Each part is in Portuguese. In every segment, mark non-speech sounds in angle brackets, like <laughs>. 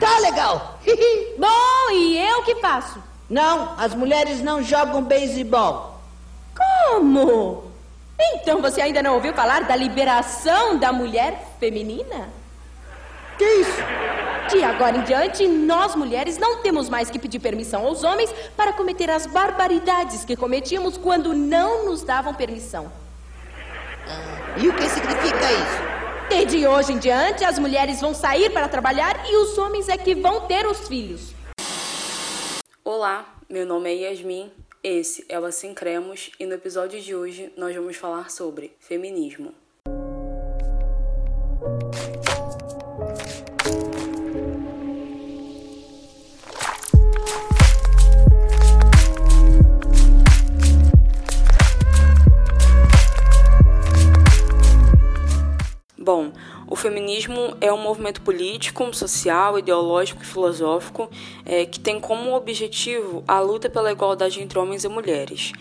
Tá legal. <laughs> Bom, e eu que faço? Não, as mulheres não jogam beisebol. Como? Então você ainda não ouviu falar da liberação da mulher feminina? Que isso? De agora em diante, nós mulheres não temos mais que pedir permissão aos homens para cometer as barbaridades que cometíamos quando não nos davam permissão. E o que significa isso? E de hoje em diante, as mulheres vão sair para trabalhar e os homens é que vão ter os filhos. Olá, meu nome é Yasmin, esse é o Assim Cremos e no episódio de hoje nós vamos falar sobre feminismo. Feminismo é um movimento político, social, ideológico e filosófico é, que tem como objetivo a luta pela igualdade entre homens e mulheres.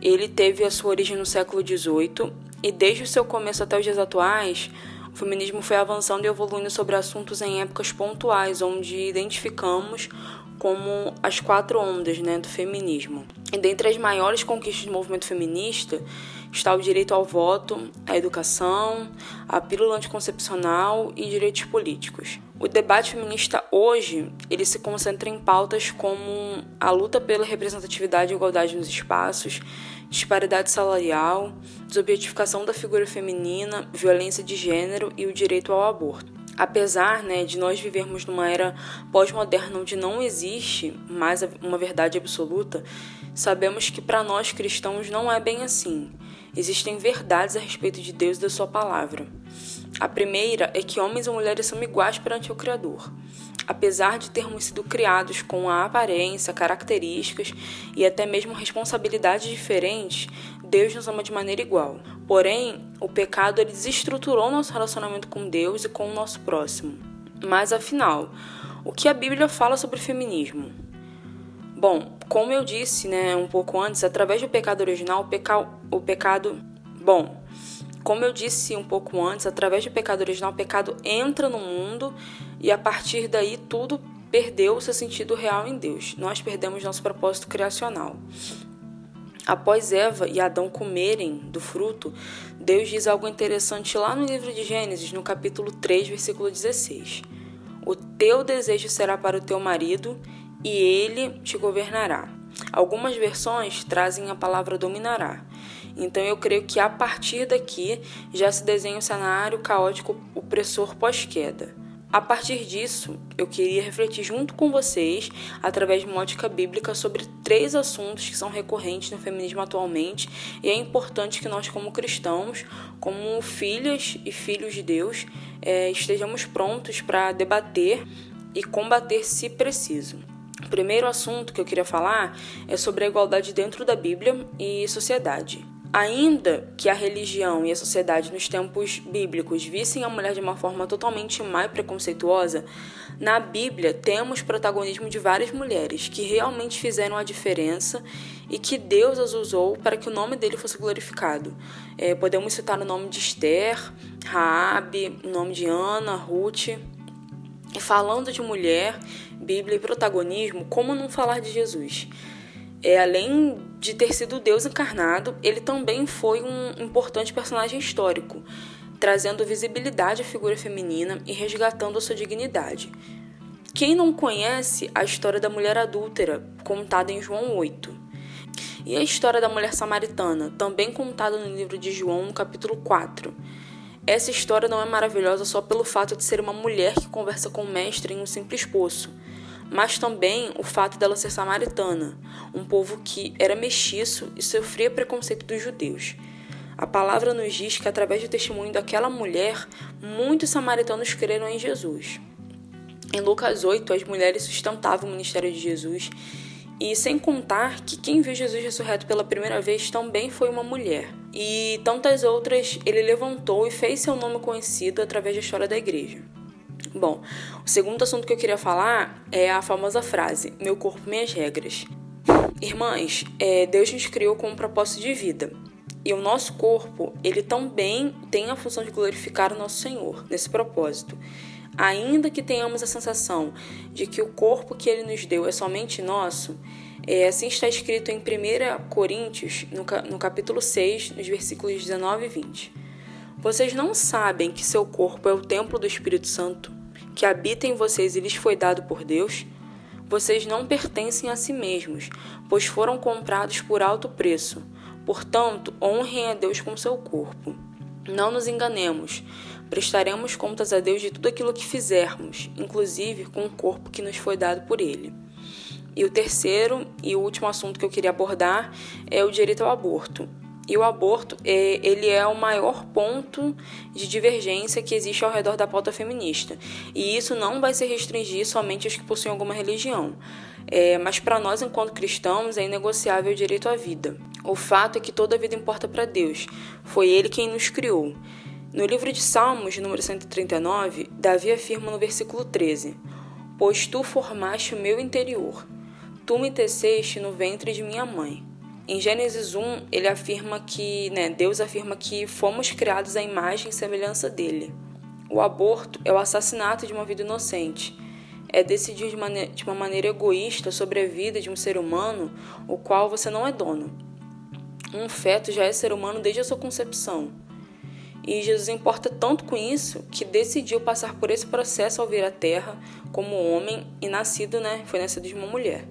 Ele teve a sua origem no século XVIII e, desde o seu começo até os dias atuais, o feminismo foi avançando e evoluindo sobre assuntos em épocas pontuais, onde identificamos como as quatro ondas né, do feminismo. E dentre as maiores conquistas do movimento feminista está o direito ao voto, a educação, a pílula anticoncepcional e direitos políticos. O debate feminista hoje, ele se concentra em pautas como a luta pela representatividade e igualdade nos espaços, disparidade salarial, desobjetificação da figura feminina, violência de gênero e o direito ao aborto. Apesar né, de nós vivermos numa era pós-moderna onde não existe mais uma verdade absoluta, sabemos que para nós cristãos não é bem assim. Existem verdades a respeito de Deus e da Sua palavra. A primeira é que homens e mulheres são iguais perante o Criador. Apesar de termos sido criados com a aparência, características e até mesmo responsabilidades diferentes, Deus nos ama de maneira igual. Porém, o pecado desestruturou nosso relacionamento com Deus e com o nosso próximo. Mas afinal, o que a Bíblia fala sobre feminismo? Bom, como eu disse, né, um pouco antes, através do pecado original, o, peca... o pecado. Bom, como eu disse um pouco antes, através do pecado original, o pecado entra no mundo e a partir daí tudo perdeu o seu sentido real em Deus. Nós perdemos nosso propósito criacional. Após Eva e Adão comerem do fruto, Deus diz algo interessante lá no livro de Gênesis, no capítulo 3, versículo 16. O teu desejo será para o teu marido e ele te governará. Algumas versões trazem a palavra dominará. Então eu creio que a partir daqui já se desenha um cenário caótico opressor pós-queda. A partir disso, eu queria refletir junto com vocês, através de uma ótica bíblica, sobre três assuntos que são recorrentes no feminismo atualmente e é importante que nós, como cristãos, como filhas e filhos de Deus, é, estejamos prontos para debater e combater se preciso. O primeiro assunto que eu queria falar é sobre a igualdade dentro da Bíblia e sociedade. Ainda que a religião e a sociedade nos tempos bíblicos vissem a mulher de uma forma totalmente má e preconceituosa, na Bíblia temos protagonismo de várias mulheres que realmente fizeram a diferença e que Deus as usou para que o nome dele fosse glorificado. É, podemos citar o nome de Esther, Raabe, o nome de Ana, Ruth. E falando de mulher, Bíblia e protagonismo, como não falar de Jesus? É, além de ter sido Deus encarnado, ele também foi um importante personagem histórico, trazendo visibilidade à figura feminina e resgatando a sua dignidade. Quem não conhece a história da mulher adúltera, contada em João 8? E a história da mulher samaritana, também contada no livro de João, no capítulo 4? Essa história não é maravilhosa só pelo fato de ser uma mulher que conversa com o mestre em um simples poço mas também o fato dela ser samaritana, um povo que era mestiço e sofria preconceito dos judeus. A palavra nos diz que, através do testemunho daquela mulher, muitos samaritanos creram em Jesus. Em Lucas 8, as mulheres sustentavam o ministério de Jesus, e sem contar que quem viu Jesus ressurreto pela primeira vez também foi uma mulher. E tantas outras ele levantou e fez seu nome conhecido através da história da igreja. Bom, o segundo assunto que eu queria falar é a famosa frase: Meu corpo, minhas regras. Irmãs, é, Deus nos criou com um propósito de vida. E o nosso corpo, ele também tem a função de glorificar o nosso Senhor nesse propósito. Ainda que tenhamos a sensação de que o corpo que ele nos deu é somente nosso, é, assim está escrito em 1 Coríntios, no, no capítulo 6, nos versículos 19 e 20. Vocês não sabem que seu corpo é o templo do Espírito Santo, que habita em vocês e lhes foi dado por Deus? Vocês não pertencem a si mesmos, pois foram comprados por alto preço. Portanto, honrem a Deus com seu corpo. Não nos enganemos. Prestaremos contas a Deus de tudo aquilo que fizermos, inclusive com o corpo que nos foi dado por Ele. E o terceiro e último assunto que eu queria abordar é o direito ao aborto. E o aborto, é, ele é o maior ponto de divergência que existe ao redor da pauta feminista. E isso não vai se restringir somente aos que possuem alguma religião. É, mas para nós, enquanto cristãos, é inegociável o direito à vida. O fato é que toda vida importa para Deus. Foi Ele quem nos criou. No livro de Salmos, número 139, Davi afirma no versículo 13: Pois tu formaste o meu interior, tu me teceste no ventre de minha mãe. Em Gênesis 1, ele afirma que, né, Deus afirma que fomos criados à imagem e semelhança dele. O aborto é o assassinato de uma vida inocente. É decidir de, de uma maneira egoísta sobre a vida de um ser humano, o qual você não é dono. Um feto já é ser humano desde a sua concepção. E Jesus importa tanto com isso que decidiu passar por esse processo ao vir à Terra como homem e nascido, né, foi nascido de uma mulher.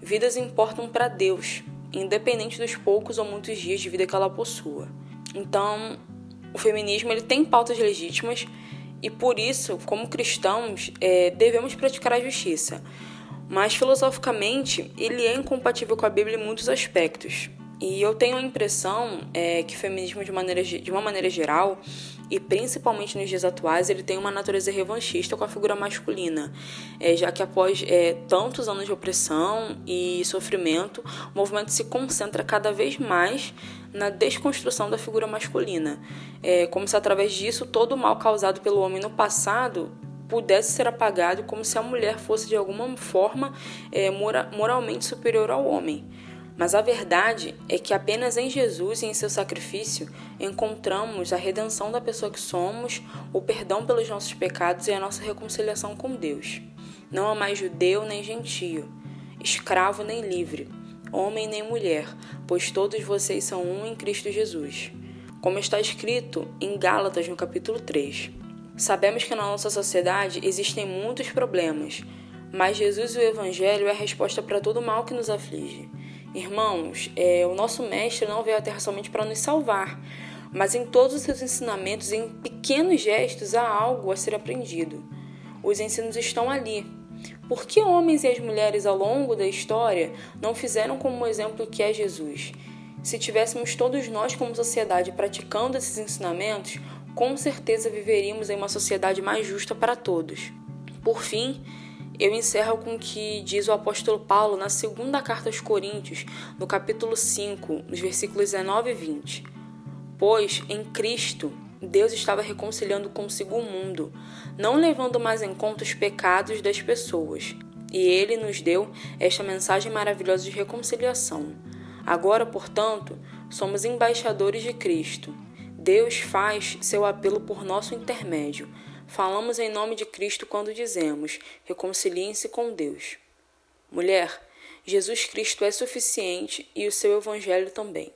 Vidas importam para Deus, independente dos poucos ou muitos dias de vida que ela possua. Então, o feminismo ele tem pautas legítimas e por isso, como cristãos, é, devemos praticar a justiça. Mas filosoficamente, ele é incompatível com a Bíblia em muitos aspectos. E eu tenho a impressão é, que o feminismo, de, maneira, de uma maneira geral, e principalmente nos dias atuais, ele tem uma natureza revanchista com a figura masculina, é, já que após é, tantos anos de opressão e sofrimento, o movimento se concentra cada vez mais na desconstrução da figura masculina, é, como se através disso todo o mal causado pelo homem no passado pudesse ser apagado, como se a mulher fosse de alguma forma é, moralmente superior ao homem. Mas a verdade é que apenas em Jesus e em seu sacrifício encontramos a redenção da pessoa que somos, o perdão pelos nossos pecados e a nossa reconciliação com Deus. Não há mais judeu nem gentio, escravo nem livre, homem nem mulher, pois todos vocês são um em Cristo Jesus. Como está escrito em Gálatas no capítulo 3. Sabemos que na nossa sociedade existem muitos problemas, mas Jesus e o Evangelho é a resposta para todo o mal que nos aflige. Irmãos, é, o nosso Mestre não veio à Terra somente para nos salvar, mas em todos os seus ensinamentos, em pequenos gestos, há algo a ser aprendido. Os ensinos estão ali. Por que homens e as mulheres ao longo da história não fizeram como exemplo que é Jesus? Se tivéssemos todos nós como sociedade praticando esses ensinamentos, com certeza viveríamos em uma sociedade mais justa para todos. Por fim, eu encerro com o que diz o apóstolo Paulo na segunda carta aos Coríntios, no capítulo 5, nos versículos 19 e 20. Pois em Cristo Deus estava reconciliando consigo o mundo, não levando mais em conta os pecados das pessoas. E ele nos deu esta mensagem maravilhosa de reconciliação. Agora, portanto, somos embaixadores de Cristo. Deus faz seu apelo por nosso intermédio Falamos em nome de Cristo quando dizemos: reconciliem-se com Deus. Mulher, Jesus Cristo é suficiente e o seu Evangelho também.